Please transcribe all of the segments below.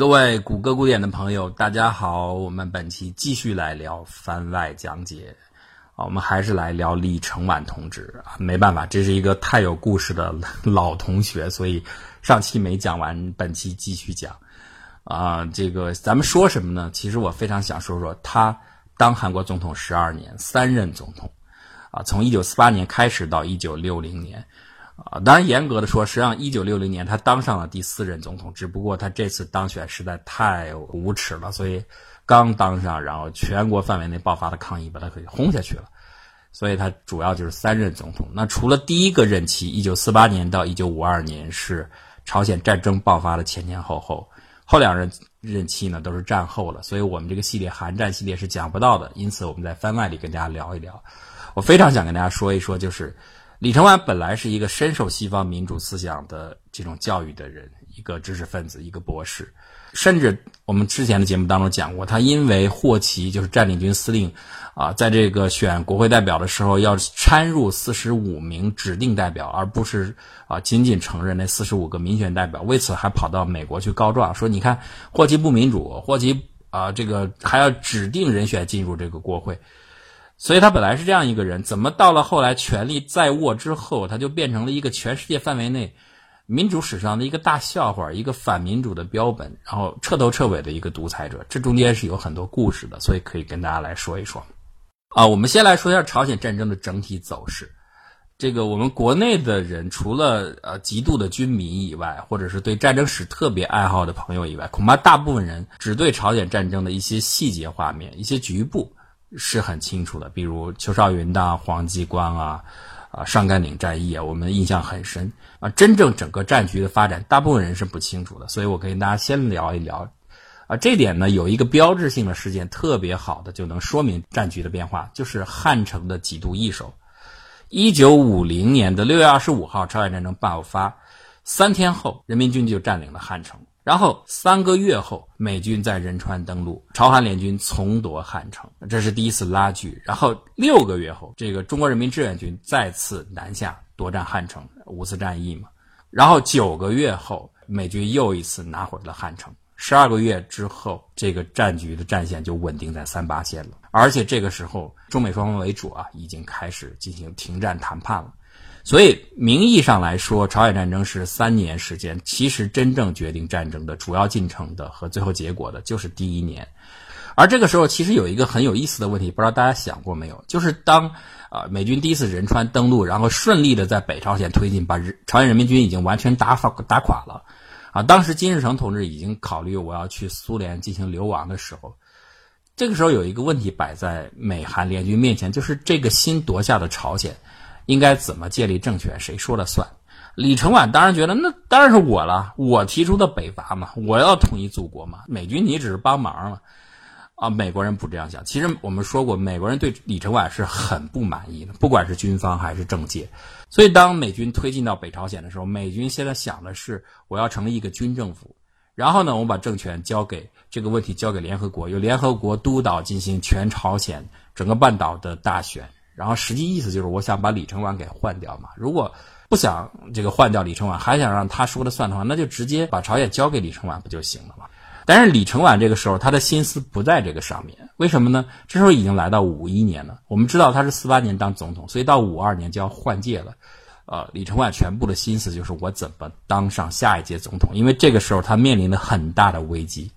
各位谷歌古典的朋友，大家好，我们本期继续来聊番外讲解啊，我们还是来聊李承晚同志啊，没办法，这是一个太有故事的老同学，所以上期没讲完，本期继续讲啊。这个咱们说什么呢？其实我非常想说说他当韩国总统十二年，三任总统啊，从一九四八年开始到一九六零年。啊，当然，严格的说，实际上，一九六零年他当上了第四任总统，只不过他这次当选实在太无耻了，所以刚当上，然后全国范围内爆发的抗议把他给轰下去了，所以他主要就是三任总统。那除了第一个任期，一九四八年到一九五二年是朝鲜战争爆发的前前后后，后两任任期呢都是战后了，所以我们这个系列韩战系列是讲不到的，因此我们在番外里跟大家聊一聊。我非常想跟大家说一说，就是。李承晚本来是一个深受西方民主思想的这种教育的人，一个知识分子，一个博士，甚至我们之前的节目当中讲过，他因为霍奇就是占领军司令，啊，在这个选国会代表的时候要掺入四十五名指定代表，而不是啊仅仅承认那四十五个民选代表，为此还跑到美国去告状，说你看霍奇不民主，霍奇啊这个还要指定人选进入这个国会。所以他本来是这样一个人，怎么到了后来权力在握之后，他就变成了一个全世界范围内民主史上的一个大笑话，一个反民主的标本，然后彻头彻尾的一个独裁者。这中间是有很多故事的，所以可以跟大家来说一说。啊，我们先来说一下朝鲜战争的整体走势。这个我们国内的人，除了呃极度的军迷以外，或者是对战争史特别爱好的朋友以外，恐怕大部分人只对朝鲜战争的一些细节画面、一些局部。是很清楚的，比如邱少云的黄继光啊，啊上甘岭战役啊，我们印象很深啊。真正整个战局的发展，大部分人是不清楚的，所以我跟大家先聊一聊啊。这点呢，有一个标志性的事件，特别好的就能说明战局的变化，就是汉城的几度易手。一九五零年的六月二十五号，朝鲜战争爆发，三天后，人民军就占领了汉城。然后三个月后，美军在仁川登陆，朝韩联军重夺汉城，这是第一次拉锯。然后六个月后，这个中国人民志愿军再次南下夺占汉城，五次战役嘛。然后九个月后，美军又一次拿回了汉城。十二个月之后，这个战局的战线就稳定在三八线了。而且这个时候，中美双方为主啊，已经开始进行停战谈判了。所以名义上来说，朝鲜战争是三年时间，其实真正决定战争的主要进程的和最后结果的就是第一年。而这个时候，其实有一个很有意思的问题，不知道大家想过没有？就是当啊美军第一次仁川登陆，然后顺利的在北朝鲜推进，把朝鲜人民军已经完全打垮打垮了。啊，当时金日成同志已经考虑我要去苏联进行流亡的时候，这个时候有一个问题摆在美韩联军面前，就是这个新夺下的朝鲜。应该怎么建立政权？谁说了算？李承晚当然觉得那当然是我了，我提出的北伐嘛，我要统一祖国嘛。美军你只是帮忙嘛，啊，美国人不这样想。其实我们说过，美国人对李承晚是很不满意的，不管是军方还是政界。所以当美军推进到北朝鲜的时候，美军现在想的是我要成立一个军政府，然后呢，我把政权交给这个问题交给联合国，由联合国督导进行全朝鲜整个半岛的大选。然后实际意思就是，我想把李承晚给换掉嘛。如果不想这个换掉李承晚，还想让他说了算的话，那就直接把朝鲜交给李承晚不就行了吗？但是李承晚这个时候他的心思不在这个上面，为什么呢？这时候已经来到五一年了。我们知道他是四八年当总统，所以到五二年就要换届了。呃，李承晚全部的心思就是我怎么当上下一届总统，因为这个时候他面临了很大的危机。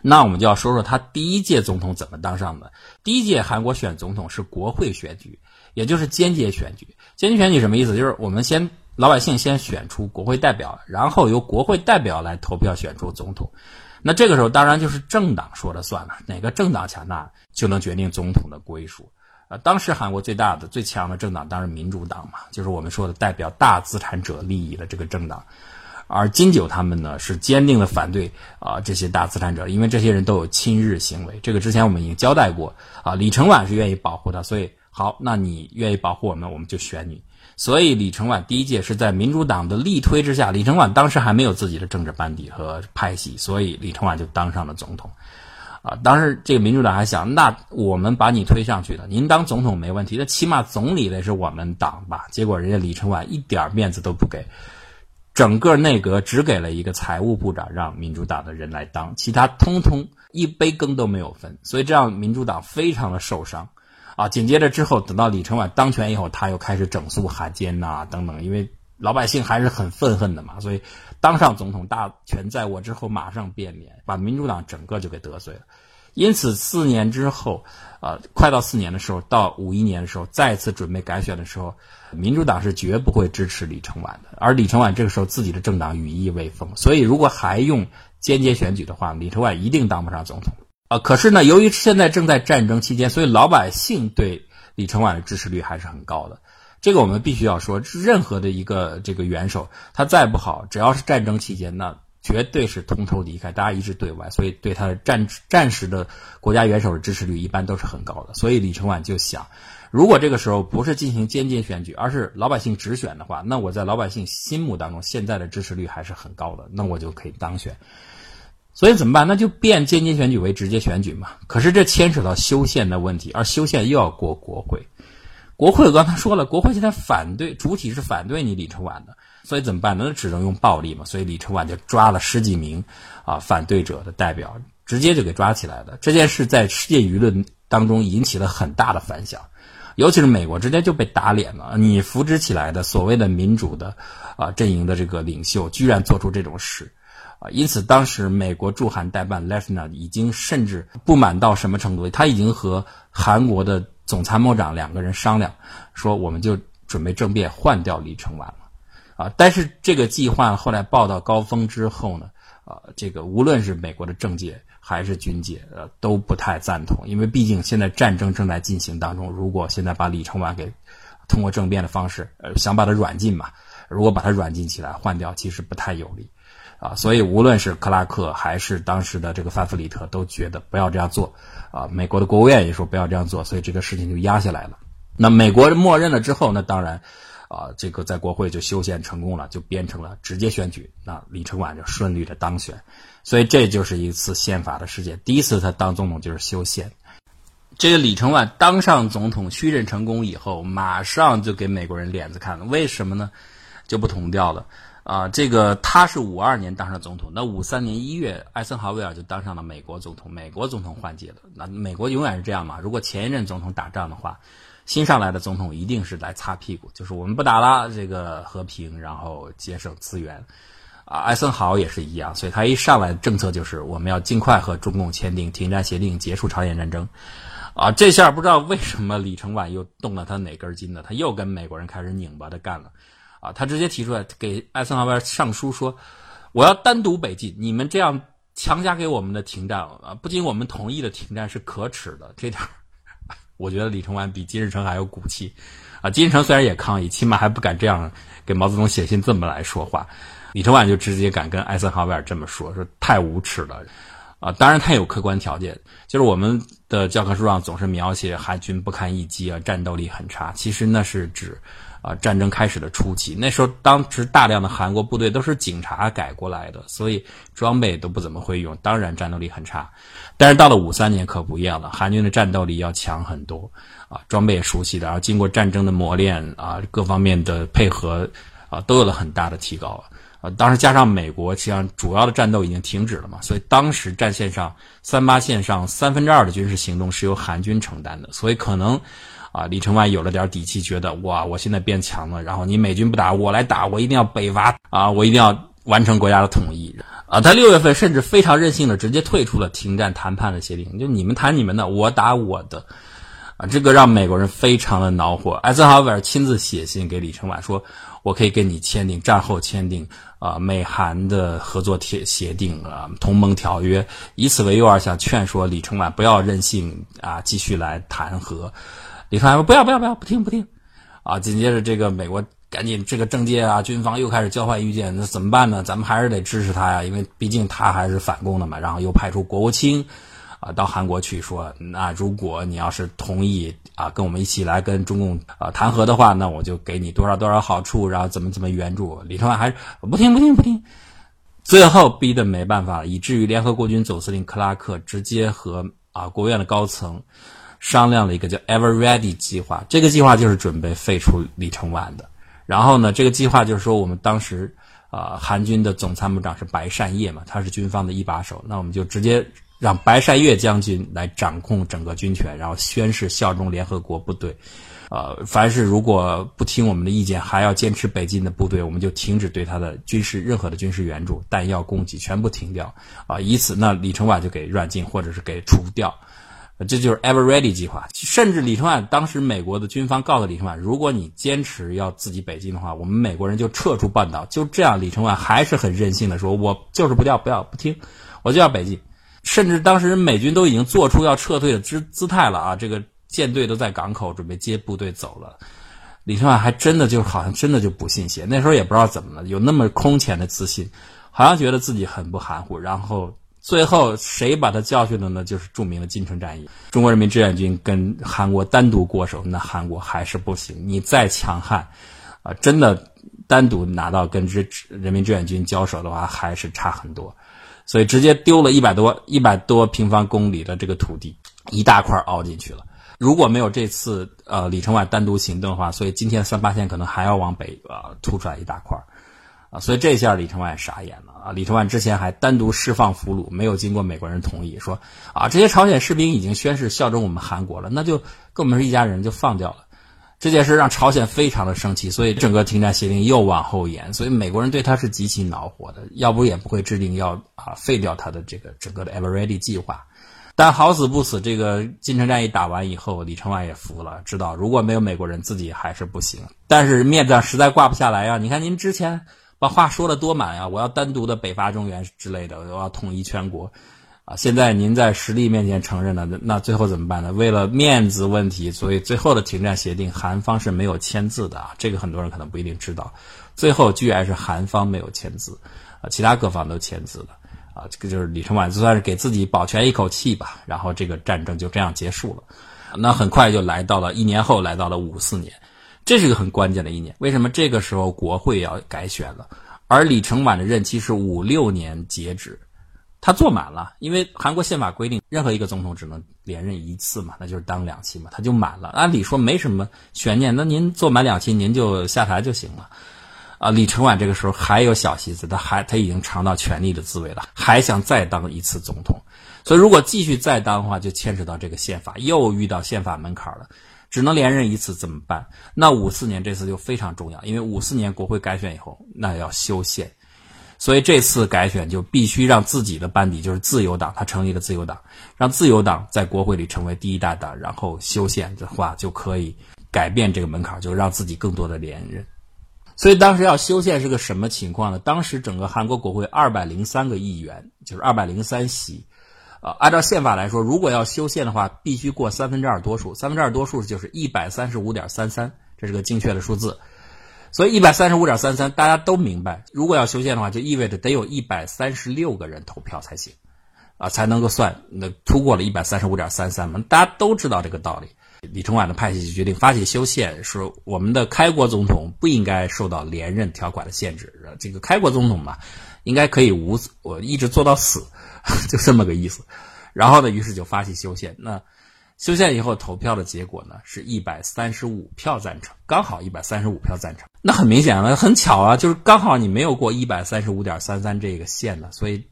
那我们就要说说他第一届总统怎么当上的。第一届韩国选总统是国会选举，也就是间接选举。间接选举什么意思？就是我们先老百姓先选出国会代表，然后由国会代表来投票选出总统。那这个时候当然就是政党说了算了，哪个政党强大就能决定总统的归属。呃，当时韩国最大的、最强的政党当然民主党嘛，就是我们说的代表大资产者利益的这个政党。而金九他们呢是坚定的反对啊这些大资产者，因为这些人都有亲日行为。这个之前我们已经交代过啊。李承晚是愿意保护他，所以好，那你愿意保护我们，我们就选你。所以李承晚第一届是在民主党的力推之下，李承晚当时还没有自己的政治班底和派系，所以李承晚就当上了总统。啊，当时这个民主党还想，那我们把你推上去的，您当总统没问题，那起码总理得是我们党吧？结果人家李承晚一点面子都不给。整个内阁只给了一个财务部长让民主党的人来当，其他通通一杯羹都没有分，所以这样民主党非常的受伤。啊，紧接着之后，等到李承晚当权以后，他又开始整肃汉奸呐等等，因为老百姓还是很愤恨的嘛，所以当上总统大权在握之后，马上变脸，把民主党整个就给得罪了。因此，四年之后，呃，快到四年的时候，到五一年的时候，再次准备改选的时候，民主党是绝不会支持李承晚的。而李承晚这个时候自己的政党羽翼未丰，所以如果还用间接选举的话，李承晚一定当不上总统。啊，可是呢，由于现在正在战争期间，所以老百姓对李承晚的支持率还是很高的。这个我们必须要说，任何的一个这个元首，他再不好，只要是战争期间，那绝对是同仇敌忾，大家一致对外，所以对他的战战时的国家元首的支持率一般都是很高的。所以李承晚就想，如果这个时候不是进行间接选举，而是老百姓直选的话，那我在老百姓心目当中现在的支持率还是很高的，那我就可以当选。所以怎么办？那就变间接选举为直接选举嘛。可是这牵扯到修宪的问题，而修宪又要过国会。国会我刚才说了，国会现在反对，主体是反对你李承晚的。所以怎么办呢？那只能用暴力嘛。所以李承晚就抓了十几名啊反对者的代表，直接就给抓起来了。这件事在世界舆论当中引起了很大的反响，尤其是美国直接就被打脸了。你扶植起来的所谓的民主的啊阵营的这个领袖，居然做出这种事。啊，因此当时美国驻韩代办 Lefna 已经甚至不满到什么程度，他已经和韩国的总参谋长两个人商量，说我们就准备政变换掉李承晚了。啊，但是这个计划后来报到高峰之后呢，啊，这个无论是美国的政界还是军界，呃，都不太赞同，因为毕竟现在战争正在进行当中，如果现在把李承晚给通过政变的方式，呃，想把他软禁嘛，如果把他软禁起来换掉，其实不太有利。啊，所以无论是克拉克还是当时的这个范弗里特都觉得不要这样做，啊，美国的国务院也说不要这样做，所以这个事情就压下来了。那美国默认了之后，那当然，啊，这个在国会就修宪成功了，就变成了直接选举，那李承晚就顺利的当选。所以这就是一次宪法的事件，第一次他当总统就是修宪。这个李承晚当上总统续任成功以后，马上就给美国人脸子看了，为什么呢？就不同调了。啊，这个他是五二年当上总统，那五三年一月，艾森豪威尔就当上了美国总统。美国总统换届了，那美国永远是这样嘛？如果前一任总统打仗的话，新上来的总统一定是来擦屁股，就是我们不打了，这个和平，然后节省资源。啊，艾森豪也是一样，所以他一上来政策就是我们要尽快和中共签订停战协定，结束朝鲜战争。啊，这下不知道为什么李承晚又动了他哪根筋了，他又跟美国人开始拧巴的干了。啊，他直接提出来给艾森豪威尔上书说：“我要单独北进，你们这样强加给我们的停战啊，不仅我们同意的停战是可耻的。”这点，我觉得李承晚比金日成还有骨气。啊，金日成虽然也抗议，起码还不敢这样给毛泽东写信这么来说话。李承晚就直接敢跟艾森豪威尔这么说，说太无耻了。啊，当然他有客观条件，就是我们的教科书上总是描写海军不堪一击啊，战斗力很差，其实那是指。啊，战争开始的初期，那时候当时大量的韩国部队都是警察改过来的，所以装备都不怎么会用，当然战斗力很差。但是到了五三年可不一样了，韩军的战斗力要强很多，啊，装备也熟悉的，然后经过战争的磨练，啊，各方面的配合，啊，都有了很大的提高。啊，当时加上美国，实际上主要的战斗已经停止了嘛，所以当时战线上三八线上三分之二的军事行动是由韩军承担的，所以可能。啊，李承晚有了点底气，觉得哇，我现在变强了，然后你美军不打，我来打，我一定要北伐啊，我一定要完成国家的统一啊！他六月份甚至非常任性的直接退出了停战谈判的协定，就你们谈你们的，我打我的，啊，这个让美国人非常的恼火。艾森豪威尔亲自写信给李承晚说，我可以跟你签订战后签订啊美韩的合作协协定啊同盟条约，以此为诱饵，想劝说李承晚不要任性啊，继续来谈和。李承晚说：“不要不要不要，不听不听，啊！”紧接着，这个美国赶紧这个政界啊、军方又开始交换意见，那怎么办呢？咱们还是得支持他呀，因为毕竟他还是反共的嘛。然后又派出国务卿啊到韩国去说：“那如果你要是同意啊，跟我们一起来跟中共啊谈和的话，那我就给你多少多少好处，然后怎么怎么援助。”李承晚还是不听不听不听，最后逼得没办法了，以至于联合国军总司令克拉克直接和啊国务院的高层。商量了一个叫 Ever Ready 计划，这个计划就是准备废除李承晚的。然后呢，这个计划就是说，我们当时啊，韩军的总参谋长是白善烨嘛，他是军方的一把手，那我们就直接让白善烨将军来掌控整个军权，然后宣誓效忠联合国部队。呃，凡是如果不听我们的意见，还要坚持北进的部队，我们就停止对他的军事任何的军事援助、弹药供给，全部停掉。啊，以此那李承晚就给软禁或者是给除掉。这就是 Ever Ready 计划。甚至李承晚当时美国的军方告诉李承晚，如果你坚持要自己北进的话，我们美国人就撤出半岛。就这样，李承晚还是很任性的说：“我就是不要，不要不听，我就要北进。”甚至当时美军都已经做出要撤退的姿姿态了啊，这个。舰队都在港口准备接部队走了，李承晚还真的就好像真的就不信邪，那时候也不知道怎么了，有那么空前的自信，好像觉得自己很不含糊。然后最后谁把他教训了呢？就是著名的金城战役，中国人民志愿军跟韩国单独过手，那韩国还是不行。你再强悍，啊，真的单独拿到跟之人民志愿军交手的话，还是差很多。所以直接丢了一百多一百多平方公里的这个土地，一大块凹进去了。如果没有这次呃李承晚单独行动的话，所以今天三八线可能还要往北啊突出来一大块啊，所以这下李承晚傻眼了啊！李承晚之前还单独释放俘虏，没有经过美国人同意，说啊这些朝鲜士兵已经宣誓效忠我们韩国了，那就跟我们是一家人，就放掉了。这件事让朝鲜非常的生气，所以整个停战协定又往后延，所以美国人对他是极其恼火的，要不也不会制定要啊废掉他的这个整个的 Ever Ready 计划。但好死不死，这个金城战役打完以后，李承晚也服了，知道如果没有美国人，自己还是不行。但是面子上实在挂不下来呀！你看您之前把话说的多满呀，我要单独的北伐中原之类的，我要统一全国，啊，现在您在实力面前承认了，那最后怎么办呢？为了面子问题，所以最后的停战协定，韩方是没有签字的啊。这个很多人可能不一定知道，最后居然是韩方没有签字，啊，其他各方都签字了。啊，这个就是李承晚就算是给自己保全一口气吧，然后这个战争就这样结束了。那很快就来到了一年后，来到了五四年，这是一个很关键的一年。为什么这个时候国会要改选了？而李承晚的任期是五六年截止，他坐满了，因为韩国宪法规定任何一个总统只能连任一次嘛，那就是当两期嘛，他就满了。按理说没什么悬念，那您坐满两期，您就下台就行了。啊，李承晚这个时候还有小心思，他还他已经尝到权力的滋味了，还想再当一次总统，所以如果继续再当的话，就牵扯到这个宪法，又遇到宪法门槛了，只能连任一次，怎么办？那五四年这次就非常重要，因为五四年国会改选以后，那要修宪，所以这次改选就必须让自己的班底，就是自由党，他成立了自由党，让自由党在国会里成为第一大党，然后修宪的话就可以改变这个门槛，就让自己更多的连任。所以当时要修宪是个什么情况呢？当时整个韩国国会二百零三个议员，就是二百零三席，啊，按照宪法来说，如果要修宪的话，必须过三分之二多数，三分之二多数就是一百三十五点三三，这是个精确的数字。所以一百三十五点三三，大家都明白，如果要修宪的话，就意味着得有一百三十六个人投票才行，啊，才能够算那突过了一百三十五点三三嘛，大家都知道这个道理。李承晚的派系就决定发起修宪，说我们的开国总统不应该受到连任条款的限制。这个开国总统嘛，应该可以无我一直做到死，就这么个意思。然后呢，于是就发起修宪。那修宪以后投票的结果呢，是一百三十五票赞成，刚好一百三十五票赞成。那很明显了，很巧啊，就是刚好你没有过一百三十五点三三这个线呢，所以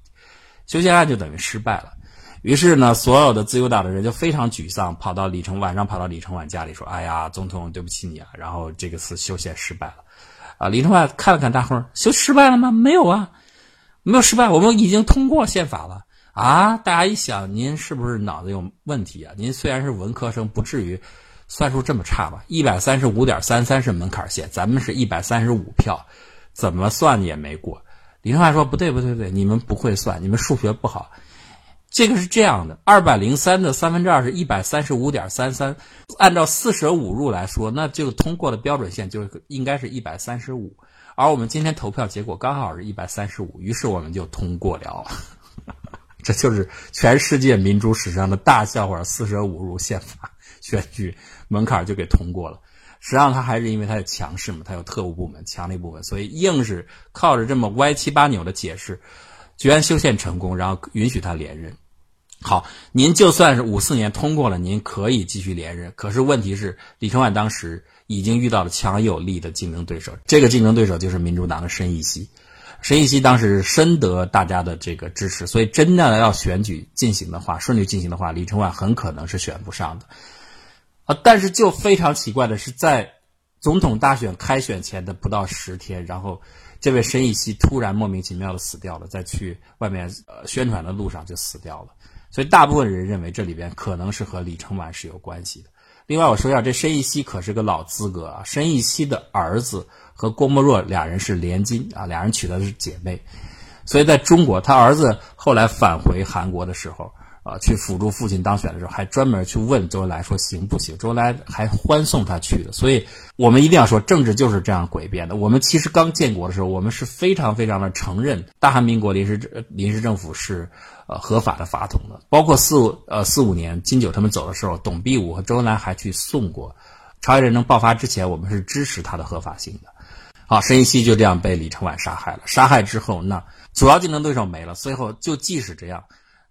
修宪案就等于失败了。于是呢，所有的自由党的人就非常沮丧，跑到李承晚上跑到李承晚家里说：“哎呀，总统，对不起你啊！”然后这个次修宪失败了，啊，李承晚看了看大伙修失败了吗？没有啊，没有失败，我们已经通过宪法了啊！大家一想，您是不是脑子有问题啊？您虽然是文科生，不至于算术这么差吧？一百三十五点三三是门槛线，咱们是一百三十五票，怎么算也没过。李承晚说：“不对，不对，不对，你们不会算，你们数学不好。”这个是这样的，二百零三的三分之二是一百三十五点三三，按照四舍五入来说，那就通过的标准线就应该是一百三十五，而我们今天投票结果刚好是一百三十五，于是我们就通过了。这就是全世界民主史上的大笑话，四舍五入宪法选举门槛就给通过了。实际上他还是因为他有强势嘛，他有特务部门、强力部门，所以硬是靠着这么歪七八扭的解释。居然修宪成功，然后允许他连任。好，您就算是五四年通过了，您可以继续连任。可是问题是，李承晚当时已经遇到了强有力的竞争对手，这个竞争对手就是民主党的申义熙。申义熙当时深得大家的这个支持，所以真的要选举进行的话，顺利进行的话，李承晚很可能是选不上的。啊，但是就非常奇怪的是，在总统大选开选前的不到十天，然后这位申义熙突然莫名其妙的死掉了，在去外面呃宣传的路上就死掉了。所以大部分人认为这里边可能是和李承晚是有关系的。另外我说一下，这申一熙可是个老资格啊，申一熙的儿子。和郭沫若俩人是连襟啊，俩人娶的是姐妹，所以在中国，他儿子后来返回韩国的时候啊，去辅助父亲当选的时候，还专门去问周恩来说行不行？周恩来还欢送他去的。所以，我们一定要说，政治就是这样诡辩的。我们其实刚建国的时候，我们是非常非常的承认大韩民国临时临时政府是呃合法的法统的。包括四五呃四五年金九他们走的时候，董必武和周恩来还去送过。朝鲜战争爆发之前，我们是支持他的合法性的。好，申一熙就这样被李承晚杀害了。杀害之后，那主要竞争对手没了。最后，就即使这样，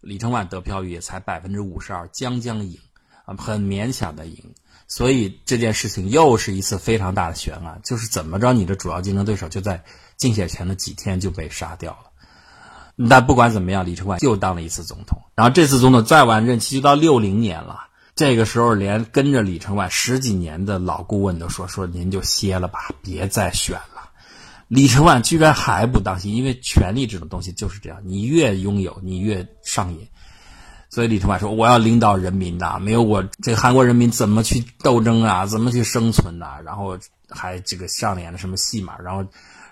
李承晚得票率也才百分之五十二，将将赢，啊，很勉强的赢。所以这件事情又是一次非常大的悬案，就是怎么着，你的主要竞争对手就在竞选前的几天就被杀掉了。但不管怎么样，李承晚又当了一次总统。然后这次总统再完任期就到六零年了。这个时候，连跟着李承晚十几年的老顾问都说：“说您就歇了吧，别再选了。”李承晚居然还不当心，因为权力这种东西就是这样，你越拥有，你越上瘾。所以李承晚说：“我要领导人民呐，没有我，这韩国人民怎么去斗争啊？怎么去生存呐？”然后还这个上演了什么戏码？然后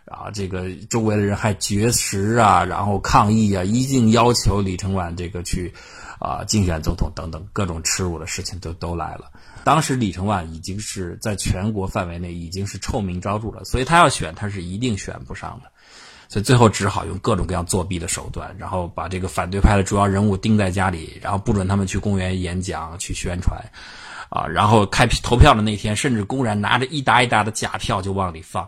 啊，这个周围的人还绝食啊，然后抗议啊，一定要求李承晚这个去。啊，竞选总统等等各种耻辱的事情都都来了。当时李承晚已经是在全国范围内已经是臭名昭著了，所以他要选他是一定选不上的，所以最后只好用各种各样作弊的手段，然后把这个反对派的主要人物盯在家里，然后不准他们去公园演讲去宣传，啊，然后开投票的那天，甚至公然拿着一沓一沓的假票就往里放。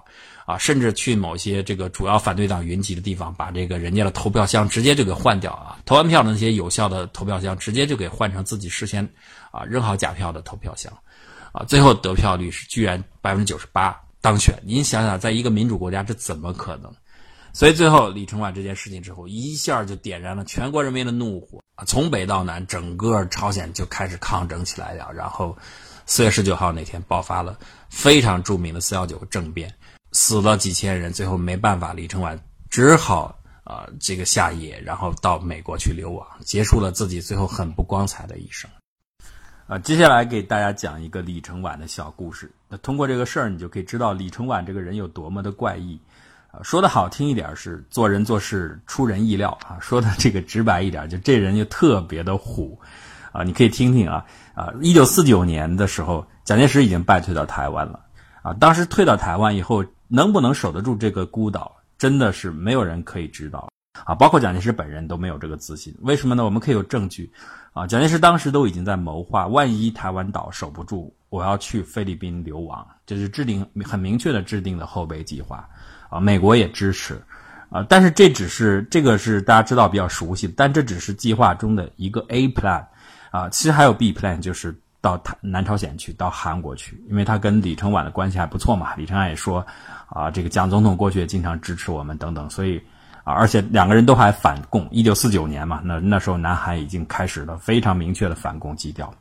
啊，甚至去某些这个主要反对党云集的地方，把这个人家的投票箱直接就给换掉啊！投完票的那些有效的投票箱，直接就给换成自己事先啊扔好假票的投票箱，啊，最后得票率是居然百分之九十八当选。您想想，在一个民主国家，这怎么可能？所以最后李承晚这件事情之后，一下就点燃了全国人民的怒火啊！从北到南，整个朝鲜就开始抗争起来了。然后四月十九号那天爆发了非常著名的四幺九政变。死了几千人，最后没办法，李承晚只好啊这个下野，然后到美国去流亡，结束了自己最后很不光彩的一生。啊，接下来给大家讲一个李承晚的小故事。那通过这个事儿，你就可以知道李承晚这个人有多么的怪异。啊，说的好听一点是做人做事出人意料啊，说的这个直白一点，就这人就特别的虎。啊，你可以听听啊啊，一九四九年的时候，蒋介石已经败退到台湾了。啊，当时退到台湾以后。能不能守得住这个孤岛，真的是没有人可以知道啊！包括蒋介石本人都没有这个自信。为什么呢？我们可以有证据啊！蒋介石当时都已经在谋划，万一台湾岛守不住，我要去菲律宾流亡，这是制定很明确的制定的后备计划啊！美国也支持啊，但是这只是这个是大家知道比较熟悉，但这只是计划中的一个 A plan 啊，其实还有 B plan，就是。到南朝鲜去，到韩国去，因为他跟李承晚的关系还不错嘛。李承晚也说，啊，这个蒋总统过去也经常支持我们等等，所以啊，而且两个人都还反共。一九四九年嘛，那那时候南韩已经开始了非常明确的反共基调，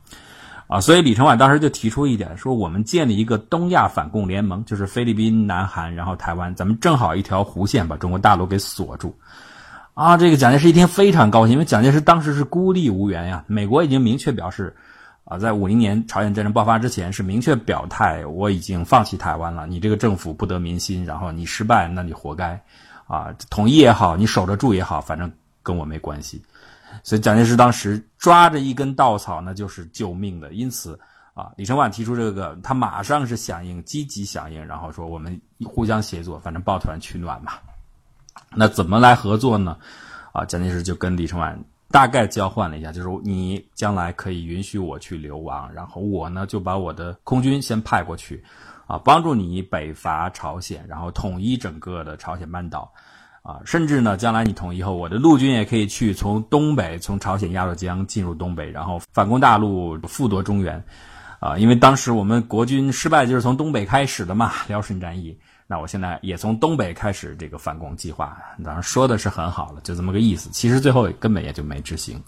啊，所以李承晚当时就提出一点，说我们建立一个东亚反共联盟，就是菲律宾、南韩，然后台湾，咱们正好一条弧线把中国大陆给锁住。啊，这个蒋介石一听非常高兴，因为蒋介石当时是孤立无援呀，美国已经明确表示。啊，在五零年朝鲜战争爆发之前，是明确表态，我已经放弃台湾了。你这个政府不得民心，然后你失败，那你活该。啊，统一也好，你守得住也好，反正跟我没关系。所以蒋介石当时抓着一根稻草，那就是救命的。因此，啊，李承晚提出这个，他马上是响应，积极响应，然后说我们互相协作，反正抱团取暖嘛。那怎么来合作呢？啊，蒋介石就跟李承晚。大概交换了一下，就是你将来可以允许我去流亡，然后我呢就把我的空军先派过去，啊，帮助你北伐朝鲜，然后统一整个的朝鲜半岛，啊，甚至呢将来你统一后，我的陆军也可以去从东北，从朝鲜鸭绿江进入东北，然后反攻大陆，复夺中原，啊，因为当时我们国军失败就是从东北开始的嘛，辽沈战役，那我现在也从东北开始这个反攻计划，当然说的是很好了，就这么个意思。其实最后根本也就没执行，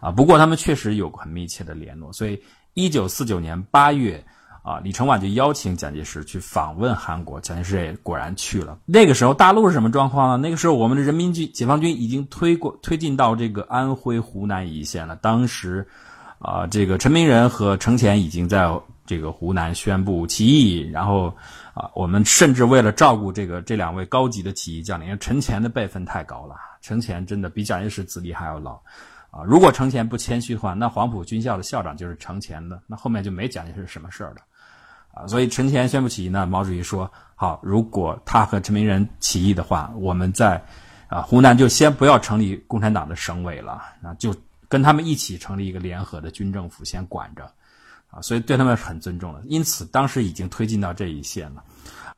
啊，不过他们确实有很密切的联络。所以，一九四九年八月，啊，李承晚就邀请蒋介石去访问韩国，蒋介石也果然去了。那个时候大陆是什么状况呢？那个时候我们的人民军解放军已经推过推进到这个安徽、湖南一线了。当时，啊，这个陈明仁和程潜已经在这个湖南宣布起义，然后。啊，我们甚至为了照顾这个这两位高级的起义将领，因为陈乾的辈分太高了，陈乾真的比蒋介石资历还要老，啊，如果陈前不谦虚的话，那黄埔军校的校长就是程前的，那后面就没蒋介石什么事儿了，啊，所以陈前宣布起义呢，毛主席说好，如果他和陈明仁起义的话，我们在啊湖南就先不要成立共产党的省委了，那就跟他们一起成立一个联合的军政府，先管着。啊，所以对他们是很尊重的，因此当时已经推进到这一线了。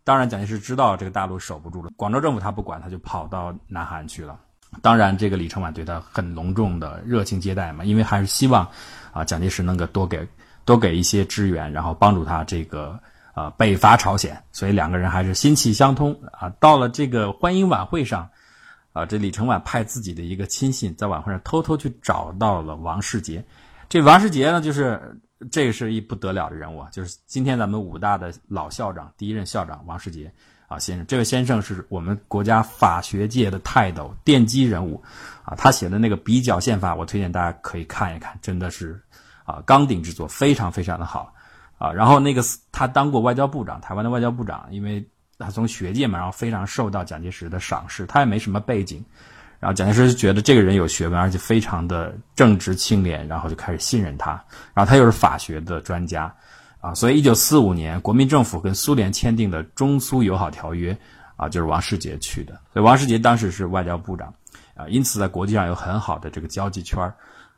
当然，蒋介石知道这个大陆守不住了，广州政府他不管，他就跑到南韩去了。当然，这个李承晚对他很隆重的热情接待嘛，因为还是希望啊蒋介石能够多给多给一些支援，然后帮助他这个啊北伐朝鲜。所以两个人还是心气相通啊。到了这个欢迎晚会上，啊，这李承晚派自己的一个亲信在晚会上偷偷去找到了王世杰。这王世杰呢，就是。这个是一不得了的人物啊，就是今天咱们武大的老校长，第一任校长王世杰啊先生。这位先生是我们国家法学界的泰斗、奠基人物啊。他写的那个《比较宪法》，我推荐大家可以看一看，真的是啊钢鼎之作，非常非常的好啊。然后那个他当过外交部长，台湾的外交部长，因为他从学界嘛，然后非常受到蒋介石的赏识。他也没什么背景。然后蒋介石觉得这个人有学问，而且非常的正直清廉，然后就开始信任他。然后他又是法学的专家，啊，所以一九四五年国民政府跟苏联签订的中苏友好条约，啊，就是王世杰去的。所以王世杰当时是外交部长，啊，因此在国际上有很好的这个交际圈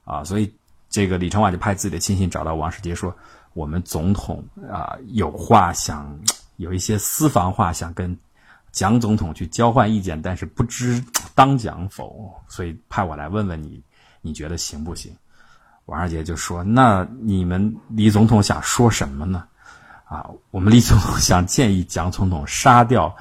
啊，所以这个李承晚就派自己的亲信找到王世杰说：“我们总统啊有话想，有一些私房话想跟。”蒋总统去交换意见，但是不知当讲否，所以派我来问问你，你觉得行不行？王二姐就说：“那你们李总统想说什么呢？啊，我们李总统想建议蒋总统杀掉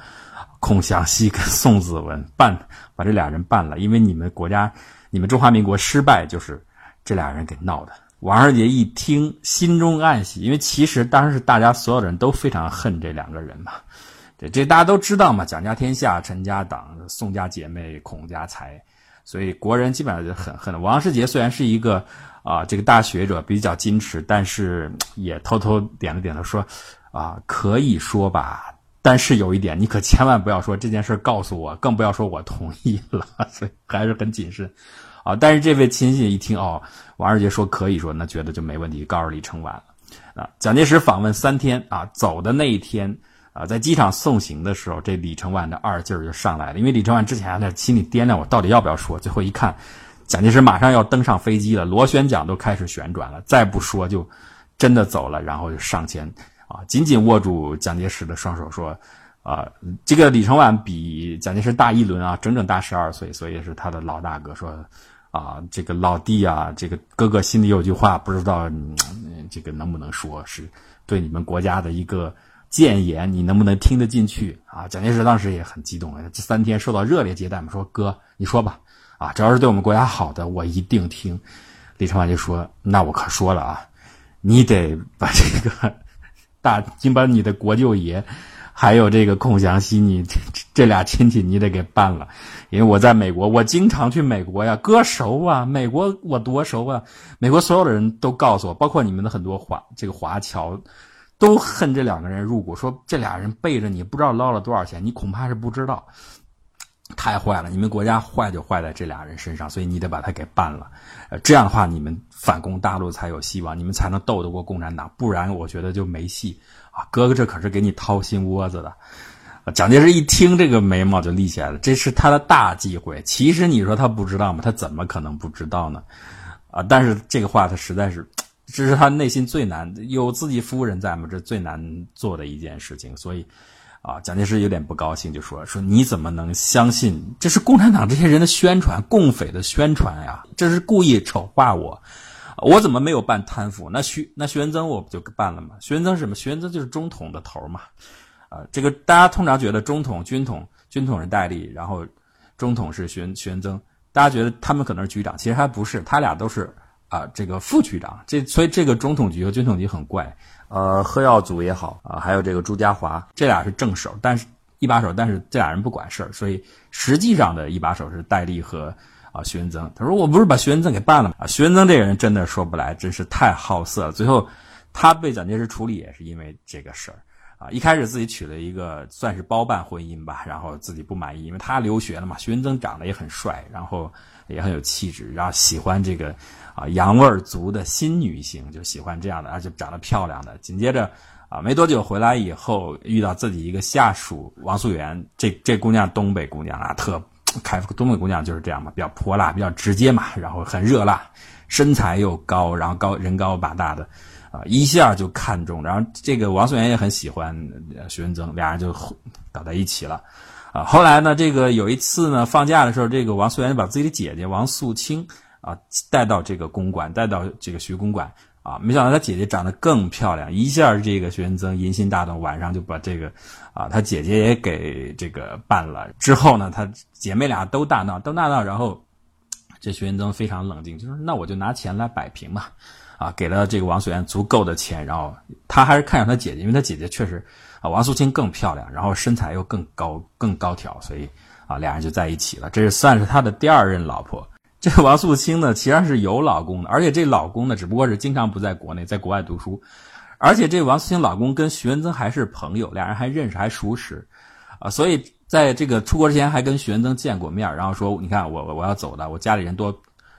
孔祥熙跟宋子文，办把这俩人办了，因为你们国家，你们中华民国失败就是这俩人给闹的。”王二姐一听，心中暗喜，因为其实当时大家所有人都非常恨这两个人嘛。这这大家都知道嘛，蒋家天下，陈家党，宋家姐妹，孔家财，所以国人基本上就很恨王世杰虽然是一个啊这个大学者，比较矜持，但是也偷偷点了点头说，啊可以说吧，但是有一点，你可千万不要说这件事告诉我，更不要说我同意了，所以还是很谨慎啊。但是这位亲信一听哦，王世杰说可以说，那觉得就没问题，告诉李承晚了啊。蒋介石访问三天啊，走的那一天。啊，在机场送行的时候，这李承晚的二劲儿就上来了。因为李承晚之前在心里掂量，我到底要不要说。最后一看，蒋介石马上要登上飞机了，螺旋桨都开始旋转了，再不说就真的走了。然后就上前啊，紧紧握住蒋介石的双手，说：“啊，这个李承晚比蒋介石大一轮啊，整整大十二岁，所以是他的老大哥。说啊，这个老弟啊，这个哥哥心里有句话，不知道这个能不能说，是对你们国家的一个。”谏言，你能不能听得进去啊？蒋介石当时也很激动，这三天受到热烈接待嘛。说哥，你说吧，啊，只要是对我们国家好的，我一定听。李承晚就说：“那我可说了啊，你得把这个 大，你把你的国舅爷，还有这个孔祥熙，你这俩亲戚你得给办了，因为我在美国，我经常去美国呀，哥熟啊，美国我多熟啊，美国所有的人都告诉我，包括你们的很多华这个华侨。”都恨这两个人入股，说这俩人背着你不知道捞了多少钱，你恐怕是不知道，太坏了！你们国家坏就坏在这俩人身上，所以你得把他给办了。呃，这样的话你们反攻大陆才有希望，你们才能斗得过共产党，不然我觉得就没戏啊！哥哥，这可是给你掏心窝子的。蒋介石一听这个眉毛就立起来了，这是他的大忌讳。其实你说他不知道吗？他怎么可能不知道呢？啊！但是这个话他实在是。这是他内心最难，有自己夫人在嘛，这最难做的一件事情。所以，啊，蒋介石有点不高兴，就说：“说你怎么能相信这是共产党这些人的宣传，共匪的宣传呀？这是故意丑化我，我怎么没有办贪腐？那徐那徐文增我不就办了吗？徐文增是什么？徐文增就是中统的头嘛，啊，这个大家通常觉得中统、军统、军统是戴笠，然后中统是徐徐文增，大家觉得他们可能是局长，其实还不是，他俩都是啊这个副局长。这所以这个中统局和军统局很怪。呃，贺耀祖也好啊，还有这个朱家骅，这俩是正手，但是一把手，但是这俩人不管事儿，所以实际上的一把手是戴笠和啊徐文增。他说我不是把徐文增给办了吗？啊，徐文增这个人真的说不来，真是太好色了。最后他被蒋介石处理也是因为这个事儿。啊，一开始自己娶了一个算是包办婚姻吧，然后自己不满意，因为他留学了嘛。徐文增长得也很帅，然后也很有气质，然后喜欢这个啊洋味儿足的新女性，就喜欢这样的，而且长得漂亮的。紧接着啊，没多久回来以后，遇到自己一个下属王素媛，这这姑娘东北姑娘啊，特开东北姑娘就是这样嘛，比较泼辣，比较直接嘛，然后很热辣，身材又高，然后高人高马大的。啊，一下就看中，然后这个王素媛也很喜欢徐文增，俩人就搞在一起了。后来呢，这个有一次呢，放假的时候，这个王素媛把自己的姐姐王素清啊带到这个公馆，带到这个徐公馆啊，没想到他姐姐长得更漂亮，一下这个徐文增淫心大动，晚上就把这个啊他姐姐也给这个办了。之后呢，他姐妹俩都大闹，都大闹，然后这徐文增非常冷静，就说那我就拿钱来摆平嘛。啊，给了这个王素媛足够的钱，然后他还是看上他姐姐，因为他姐姐确实啊，王素清更漂亮，然后身材又更高、更高挑，所以啊，俩人就在一起了。这是算是他的第二任老婆。这个王素清呢，其实是有老公的，而且这老公呢，只不过是经常不在国内，在国外读书。而且这王素清老公跟徐文增还是朋友，俩人还认识，还熟识啊。所以在这个出国之前，还跟徐文增见过面，然后说：“你看，我我要走了，我家里人多。”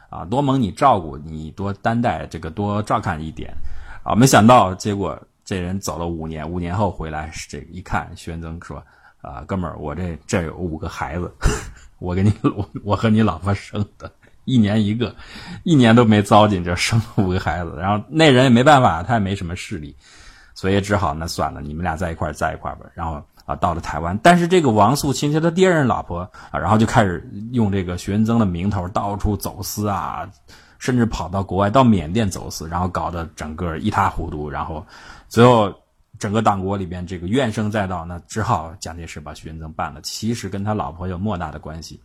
啊，多蒙你照顾，你多担待，这个多照看一点，啊，没想到结果这人走了五年，五年后回来，这一看，徐文增说，啊，哥们儿，我这这有五个孩子，我给你我我和你老婆生的，一年一个，一年都没糟践，就生了五个孩子，然后那人也没办法，他也没什么势力，所以只好那算了，你们俩在一块儿在一块儿吧，然后。啊，到了台湾，但是这个王素清是他第二任老婆啊，然后就开始用这个徐文增的名头到处走私啊，甚至跑到国外到缅甸走私，然后搞得整个一塌糊涂，然后最后整个党国里边这个怨声载道，那只好蒋介石把徐文增办了。其实跟他老婆有莫大的关系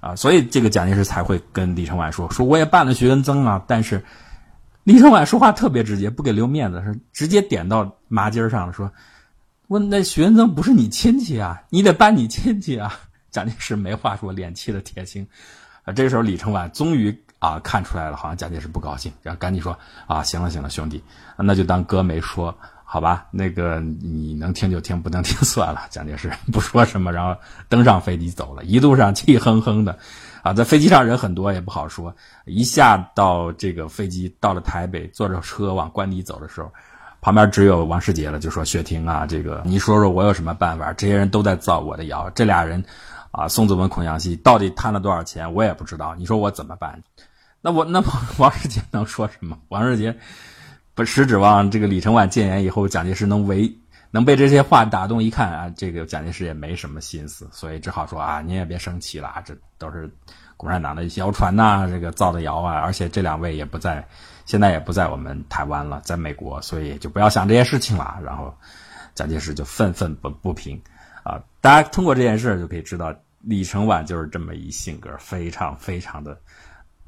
啊，所以这个蒋介石才会跟李承晚说说我也办了徐文增啊，但是李承晚说话特别直接，不给留面子，是直接点到麻筋上了说。问那徐文增不是你亲戚啊？你得办你亲戚啊！蒋介石没话说，脸气的铁青。啊，这时候李承晚终于啊看出来了，好像蒋介石不高兴，然后赶紧说啊，行了行了，兄弟，那就当哥没说，好吧？那个你能听就听，不能听算了。蒋介石不说什么，然后登上飞机走了。一路上气哼哼的，啊，在飞机上人很多也不好说。一下到这个飞机到了台北，坐着车往官邸走的时候。旁边只有王世杰了，就说薛婷啊，这个你说说我有什么办法？这些人都在造我的谣，这俩人，啊，宋子文、孔祥熙到底贪了多少钱，我也不知道。你说我怎么办？那我那王世杰能说什么？王世杰不实指望这个李承晚谏言以后，蒋介石能为能被这些话打动。一看啊，这个蒋介石也没什么心思，所以只好说啊，您也别生气了，这都是共产党的谣传呐，这个造的谣啊，而且这两位也不在。现在也不在我们台湾了，在美国，所以就不要想这些事情了。然后，蒋介石就愤愤不不平，啊，大家通过这件事就可以知道，李承晚就是这么一性格，非常非常的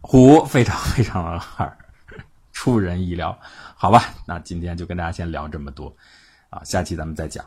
虎，非常非常的二，出人意料。好吧，那今天就跟大家先聊这么多，啊，下期咱们再讲。